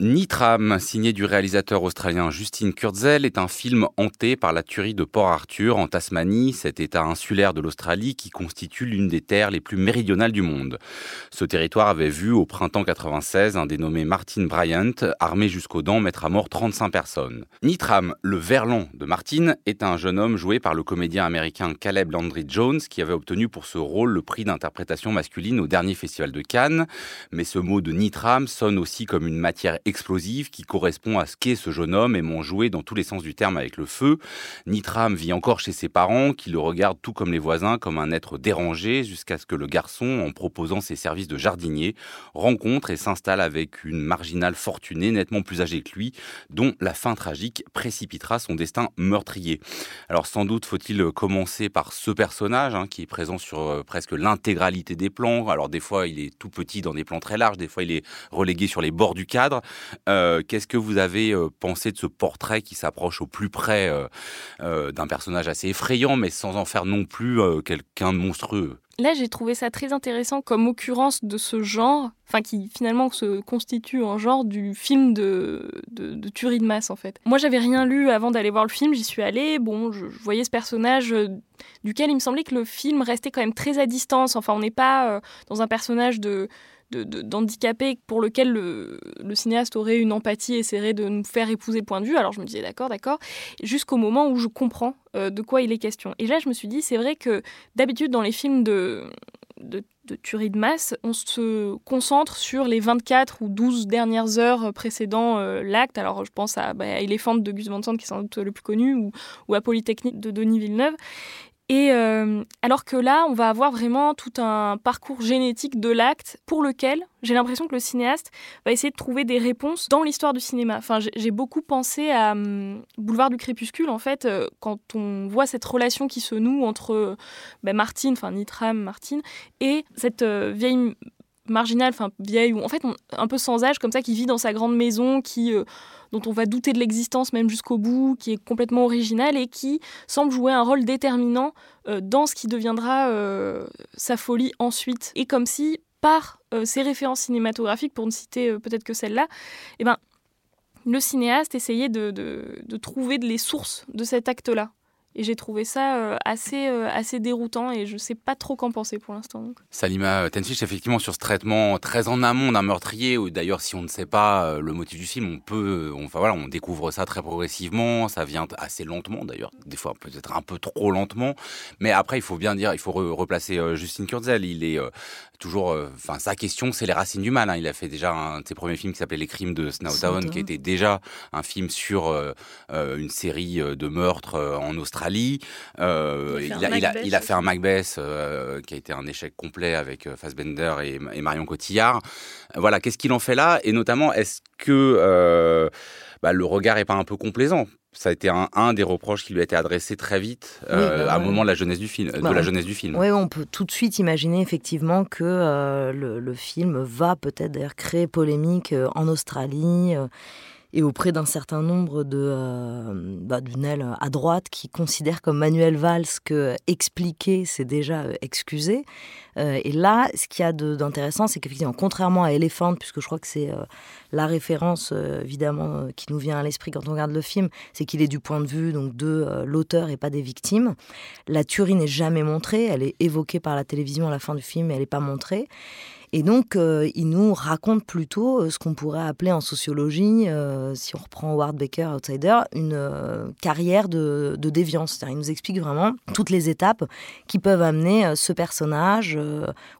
Nitram, signé du réalisateur australien Justin Kurzel, est un film hanté par la tuerie de Port Arthur en Tasmanie, cet état insulaire de l'Australie qui constitue l'une des terres les plus méridionales du monde. Ce territoire avait vu au printemps 96 un dénommé Martin Bryant, armé jusqu'aux dents, mettre à mort 35 personnes. Nitram, le verlan de Martin, est un jeune homme joué par le comédien américain Caleb Landry Jones qui avait obtenu pour ce rôle le prix d'interprétation masculine au dernier festival de Cannes. Mais ce mot de Nitram sonne aussi comme une matière explosive qui correspond à ce qu'est ce jeune homme aimant jouer dans tous les sens du terme avec le feu. Nitram vit encore chez ses parents qui le regardent tout comme les voisins comme un être dérangé jusqu'à ce que le garçon, en proposant ses services de jardinier, rencontre et s'installe avec une marginale fortunée nettement plus âgée que lui, dont la fin tragique précipitera son destin meurtrier. Alors sans doute faut-il commencer par ce personnage hein, qui est présent sur euh, presque l'intégralité des plans. Alors des fois il est tout petit dans des plans très larges, des fois il est relégué sur les bords du cadre. Euh, qu'est-ce que vous avez euh, pensé de ce portrait qui s'approche au plus près euh, d'un personnage assez effrayant, mais sans en faire non plus quelqu'un de monstrueux? Là, j'ai trouvé ça très intéressant comme occurrence de ce genre, enfin qui finalement se constitue en genre du film de, de, tuerie de masse en fait. Moi, j'avais rien lu avant d'aller voir le film, j'y suis allée, bon, je, voyais ce personnage duquel il me semblait que le film restait quand même très à distance, enfin on n'est pas dans un personnage de d'handicapé pour lequel le, cinéaste aurait une empathie et essaierait de nous faire épouser le point de vue. Alors je me disais d'accord, d'accord, jusqu'au moment où je comprends euh, de quoi il est question. Et là je me suis dit, c'est vrai que d'habitude dans les films de, de, tuerie de masse, on se concentre sur les 24 ou 12 dernières heures précédant euh, l'acte. Alors je pense à, bah, Elephant de Gus Van Sant qui est sans doute le plus connu, ou, ou à Polytechnique de Denis Villeneuve. Euh, alors que là, on va avoir vraiment tout un parcours génétique de l'acte pour lequel j'ai l'impression que le cinéaste va essayer de trouver des réponses dans l'histoire du cinéma. Enfin, j'ai beaucoup pensé à hum, Boulevard du Crépuscule, en fait, euh, quand on voit cette relation qui se noue entre ben, Martine, enfin Nitram, Martine, et cette euh, vieille marginale, enfin vieille, ou en fait un peu sans âge, comme ça, qui vit dans sa grande maison, qui dont on va douter de l'existence même jusqu'au bout, qui est complètement original et qui semble jouer un rôle déterminant euh, dans ce qui deviendra euh, sa folie ensuite. Et comme si, par euh, ses références cinématographiques, pour ne citer peut-être que celle-là, eh ben, le cinéaste essayait de trouver les sources de cet acte-là. Et j'ai trouvé ça euh, assez, euh, assez déroutant et je ne sais pas trop qu'en penser pour l'instant. Salima Tenfish, effectivement, sur ce traitement très en amont d'un meurtrier, ou d'ailleurs, si on ne sait pas euh, le motif du film, on peut, on, enfin voilà, on découvre ça très progressivement, ça vient assez lentement d'ailleurs, des fois peut-être un peu trop lentement, mais après, il faut bien dire, il faut replacer Justine Kurzel, il est toujours, enfin, sa question, c'est les racines du mal. Hein. Il a fait déjà un de ses premiers films qui s'appelait Les Crimes de Snowtown, qui était déjà un film sur une série de meurtres en Australie euh, il, a, fait un Macbeth euh, qui a été un échec complet avec euh, Fassbender et, Marion Cotillard. Voilà, qu'est-ce qu'il en fait là? Et notamment, est-ce que bah, le regard est pas un peu complaisant? Ça a été un, des reproches qui lui a été adressé très vite bah à un moment de la jeunesse du film. de la jeunesse du film. Oui, on peut tout de suite imaginer effectivement que le, le, film va peut-être d'ailleurs créer polémique en Australie et auprès d'un certain nombre de euh, bah, d'une aile à droite qui considère comme Manuel Valls que expliquer c'est déjà euh, excuser. Euh, et là, ce qu'il y a d'intéressant, c'est qu'effectivement, contrairement à Elephant, puisque je crois que c'est la référence évidemment qui nous vient à l'esprit quand on regarde le film, c'est qu'il est du point de vue donc de l'auteur et pas des victimes. La tuerie n'est jamais montrée, elle est évoquée par la télévision à la fin du film, mais elle n'est pas montrée. Et donc, euh, il nous raconte plutôt euh, ce qu'on pourrait appeler en sociologie, euh, si on reprend Ward Baker, Outsider, une carrière de, déviance. C'est-à-dire, il nous explique vraiment toutes les étapes qui peuvent amener ce personnage,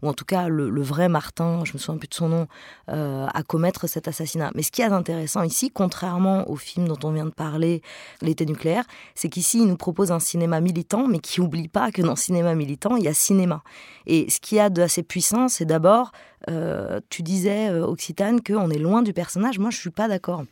ou en tout cas le, vrai Martin, je me souviens plus de son nom, à commettre cet assassinat. Mais ce qui est intéressant ici, contrairement au film dont on vient de parler, L'été nucléaire, c'est qu'ici, il nous propose un cinéma militant, mais qui n'oublie pas que dans cinéma militant, il y a cinéma. Et ce qui y a d'assez puissant, c'est d'abord euh, tu disais, euh, Occitane, qu'on est loin du personnage. Moi, je suis pas d'accord.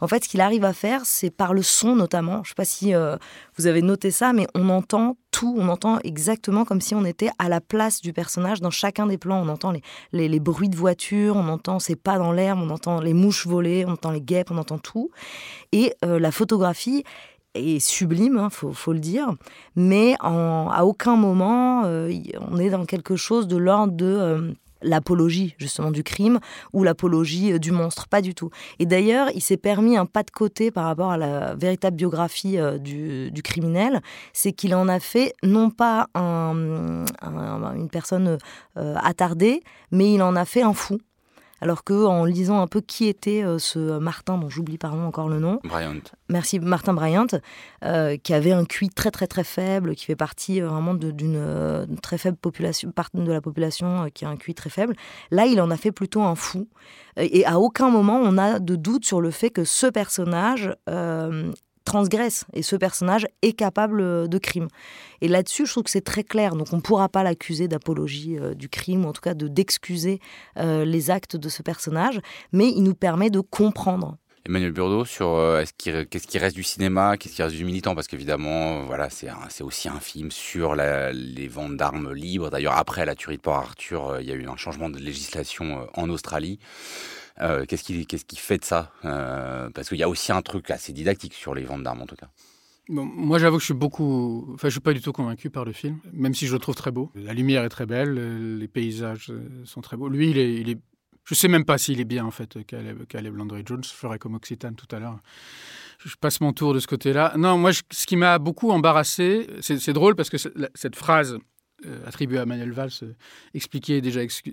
En fait, ce qu'il arrive à faire, c'est par le son notamment. Je sais pas si euh, vous avez noté ça, mais on entend tout. On entend exactement comme si on était à la place du personnage dans chacun des plans. On entend les, les, bruits de voiture, on entend ses pas dans l'herbe, on entend les mouches voler, on entend les guêpes, on entend tout. Et la photographie est sublime, il hein, faut, le dire, mais à aucun moment on est dans quelque chose de l'ordre de l'apologie justement du crime ou l'apologie euh, du monstre, pas du tout. Et d'ailleurs, il s'est permis un pas de côté par rapport à la véritable biographie euh, du, criminel, c'est qu'il en a fait non pas une personne euh, attardée, mais il en a fait un fou alors que en lisant un peu qui était euh, ce Martin, dont j'oublie pardon encore le nom. Bryant. Merci, Martin Bryant, euh, qui avait un QI très très très faible, qui fait partie euh, vraiment d'une très faible population, partie de la population qui a un QI très faible. Là, il en a fait plutôt un fou. Et à aucun moment on a de doute sur le fait que ce personnage transgresse et ce personnage est capable euh, de crime. Et là-dessus, je trouve que c'est très clair. Donc on ne pourra pas l'accuser d'apologie euh, du crime, ou en tout cas de d'excuser euh, les actes de ce personnage, mais il nous permet de comprendre. Emmanuel Burdeau, sur qu'est-ce qui reste du cinéma, qu'est-ce qui reste du militant, parce qu'évidemment, voilà, c'est aussi un film sur les ventes d'armes libres. D'ailleurs, après la tuerie de Port Arthur, il y a eu un changement de législation en Australie. Euh, qu'est-ce qui, fait de ça? Euh, Parce qu'il y a aussi un truc assez didactique sur les ventes d'armes, en tout cas. moi, j'avoue que je suis beaucoup. Enfin, je suis pas du tout convaincu par le film, même si je le trouve très beau. La lumière est très belle, les paysages euh, sont très beaux. Lui. Il est... Je sais même pas s'il est bien, en fait, Caleb, Landry Jones. Je ferai comme Occitane tout à l'heure. Je passe mon tour de ce côté-là. Non, moi, ce qui m'a beaucoup embarrassé, c'est drôle parce que cette phrase euh, attribuée à Manuel Valls, euh, expliquée,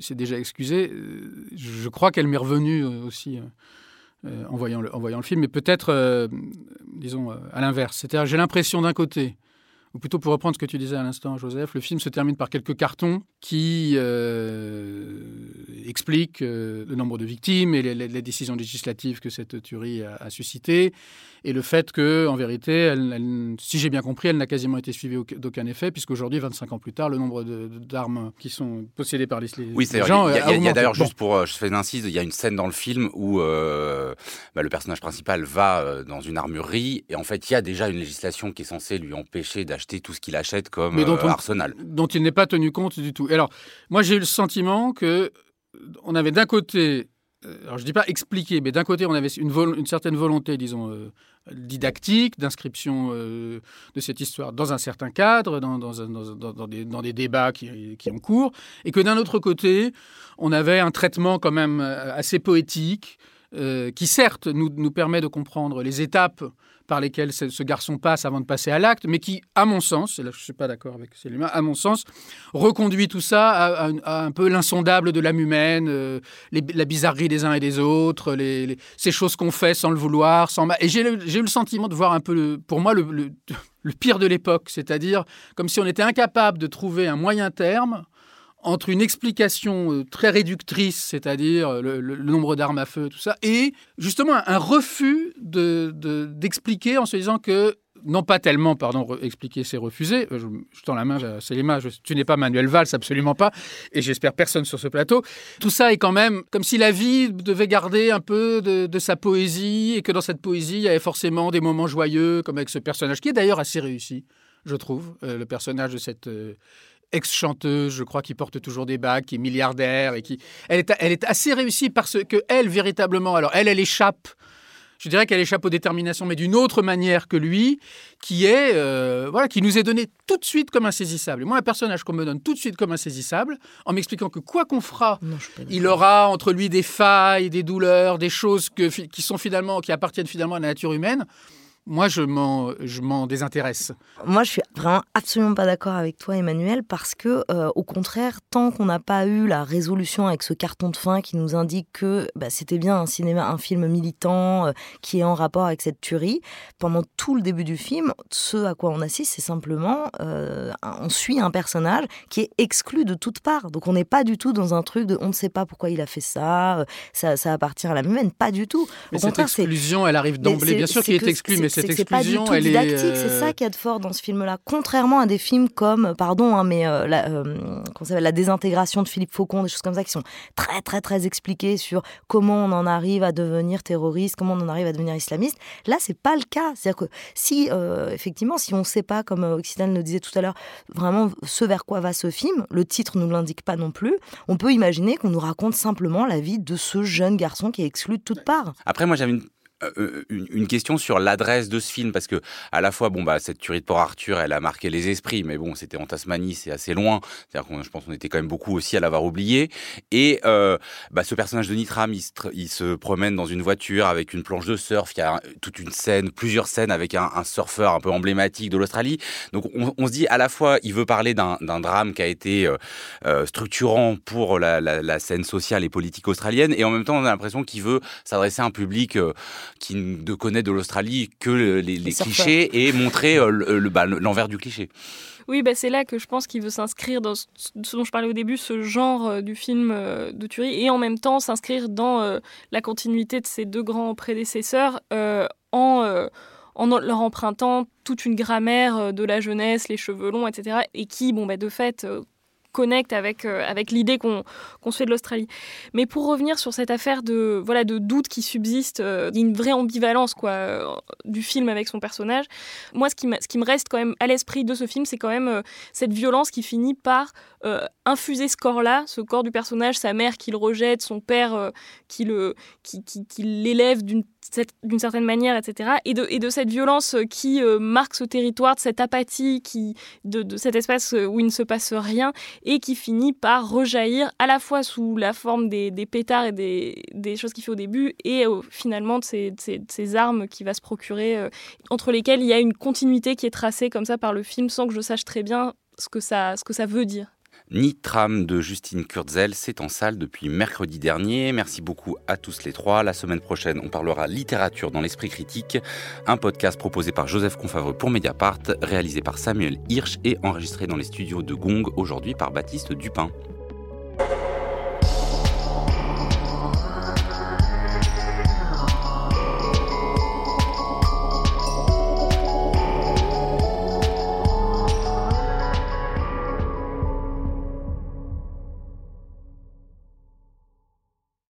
c'est déjà excusé. Euh, je crois qu'elle m'est revenue aussi en, voyant le, en voyant le film, mais peut-être, disons, à l'inverse. C'est-à-dire, j'ai l'impression d'un côté ou plutôt pour reprendre ce que tu disais à l'instant, Joseph, le film se termine par quelques cartons qui euh, expliquent euh, le nombre de victimes et les, décisions législatives que cette tuerie a, suscité, et le fait que, en vérité, elle, si j'ai bien compris, elle n'a quasiment été suivie d'aucun effet, puisqu'aujourd'hui, 25 ans plus tard, le nombre d'armes qui sont possédées par les, oui, gens. Oui, il y a, d'ailleurs, juste pour, je fais une incise, il y a une scène dans le film où euh, bah, le personnage principal va dans une armurerie, et en fait, il y a déjà une législation qui est censée lui empêcher d'acheter tout ce qu'il achète comme dont euh, arsenal. Dont il n'est pas tenu compte du tout. Alors, moi, j'ai eu le sentiment que on avait d'un côté, euh, alors je dis pas expliquer, mais d'un côté, on avait une, une certaine volonté, disons, euh, didactique, d'inscription de cette histoire dans un certain cadre, dans, dans, dans, des, dans des, débats qui, qui ont cours, et que d'un autre côté, on avait un traitement quand même assez poétique, qui certes nous, nous, permet de comprendre les étapes par lesquels ce garçon passe avant de passer à l'acte, mais qui, à mon sens, et là je ne suis pas d'accord avec Céline, à mon sens, reconduit tout ça à, un peu l'insondable de l'âme humaine, euh, la bizarrerie des uns et des autres, ces choses qu'on fait sans le vouloir, sans... Et j'ai eu le sentiment de voir un peu, pour moi, le, le pire de l'époque, c'est-à-dire comme si on était incapable de trouver un moyen terme entre une explication euh, très réductrice, c'est-à-dire euh, le, nombre d'armes à feu, tout ça, et justement un refus d'expliquer de, en se disant que non pas tellement, pardon, expliquer c'est refuser. Euh, je, tends la main, c'est les mains. tu n'es pas Manuel Valls, absolument pas. Et j'espère personne sur ce plateau. Tout ça est quand même comme si la vie devait garder un peu de, sa poésie et que dans cette poésie, il y avait forcément des moments joyeux, comme avec ce personnage qui est d'ailleurs assez réussi, je trouve, le personnage de cette ex-chanteuse, je crois, qui porte toujours des bagues, qui est milliardaire et qui. Elle est, elle est assez réussie parce que elle, véritablement, alors elle, elle échappe. Je dirais qu'elle échappe aux déterminations, mais d'une autre manière que lui, qui est euh, voilà, qui nous est donné tout de suite comme insaisissable. Et moi, un personnage qu'on me donne tout de suite comme insaisissable, en m'expliquant que quoi qu'on fera, il aura entre lui des failles, des douleurs, des choses que, qui sont finalement, qui appartiennent finalement à la nature humaine moi, je m'en désintéresse. Moi, je suis vraiment absolument pas d'accord avec toi, Emmanuel, parce que, euh, au contraire, tant qu'on n'a pas eu la résolution avec ce carton de fin qui nous indique que bah, c'était bien un cinéma, un film militant euh, qui est en rapport avec cette tuerie, pendant tout le début du film, ce à quoi on assiste, c'est simplement, euh, on suit un personnage qui est exclu de toutes parts. Donc, on n'est pas du tout dans un truc de, on ne sait pas pourquoi il a fait ça, ça, appartient à la humaine, pas du tout. Mais cette exclusion, elle arrive d'emblée. Bien sûr qu'il est exclu, mais cette exclusion, pas du tout didactique. C'est euh, ça qui est de fort dans ce film-là. Contrairement à des films comme, pardon, hein, mais euh, la, euh, la désintégration de Philippe Faucon, des choses comme ça qui sont très, très, très expliquées sur comment on en arrive à devenir terroriste, comment on en arrive à devenir islamiste. Là, c'est pas le cas. C'est-à-dire que si, effectivement, si on ne sait pas, comme Occitan le disait tout à l'heure, vraiment ce vers quoi va ce film, le titre ne nous l'indique pas non plus, on peut imaginer qu'on nous raconte simplement la vie de ce jeune garçon qui est exclu de toutes parts. Après, moi, j'avais une euh, une, question sur l'adresse de ce film parce que à la fois bon bah cette tuerie de Port Arthur elle a marqué les esprits mais bon c'était en Tasmanie c'est assez loin. C'est-à-dire qu'on je pense qu'on était quand même beaucoup aussi à l'avoir oublié. Et euh, bah, ce personnage de Nitram il se, promène dans une voiture avec une planche de surf. Il y a toute une scène plusieurs scènes avec un, surfeur un peu emblématique de l'Australie. Donc on, se dit à la fois il veut parler d'un drame qui a été euh, structurant pour la, scène sociale et politique australienne et en même temps on a l'impression qu'il veut s'adresser à un public qui ne connaît de l'Australie que les, clichés et montrer euh, bah, l'envers du cliché. Oui, bah c'est là que je pense qu'il veut s'inscrire dans ce dont je parlais au début, ce genre euh, du film euh, de tuerie, et en même temps s'inscrire dans la continuité de ses deux grands prédécesseurs en, en leur empruntant toute une grammaire de la jeunesse, les cheveux longs, etc. Et qui, bon, bah, de fait, connecte avec, euh, avec l'idée qu'on se fait de l'Australie. Mais pour revenir sur cette affaire de, voilà, de doute qui subsiste, euh, une vraie ambivalence quoi, euh, du film avec son personnage, moi ce qui, ce qui me reste quand même à l'esprit de ce film, c'est quand même cette violence qui finit par infuser ce corps-là, ce corps du personnage, sa mère qui le rejette, son père qui l'élève qui, qui, qui d'une d'une certaine manière, etc. Et de, et de cette violence qui euh, marque ce territoire, de cette apathie, qui, de, de, cet espace où il ne se passe rien, et qui finit par rejaillir à la fois sous la forme des, des pétards et des, des, choses qu'il fait au début, et euh, finalement de ces, ces, armes qu'il va se procurer, euh, entre lesquelles il y a une continuité qui est tracée comme ça par le film, sans que je sache très bien ce que ça, ce que ça veut dire. Nitram de Justine Kurzel, c'est en salle depuis mercredi dernier. Merci beaucoup à tous les trois. La semaine prochaine, on parlera littérature dans l'esprit critique, un podcast proposé par Joseph Confavreux pour Mediapart, réalisé par Samuel Hirsch et enregistré dans les studios de Gong aujourd'hui par Baptiste Dupin.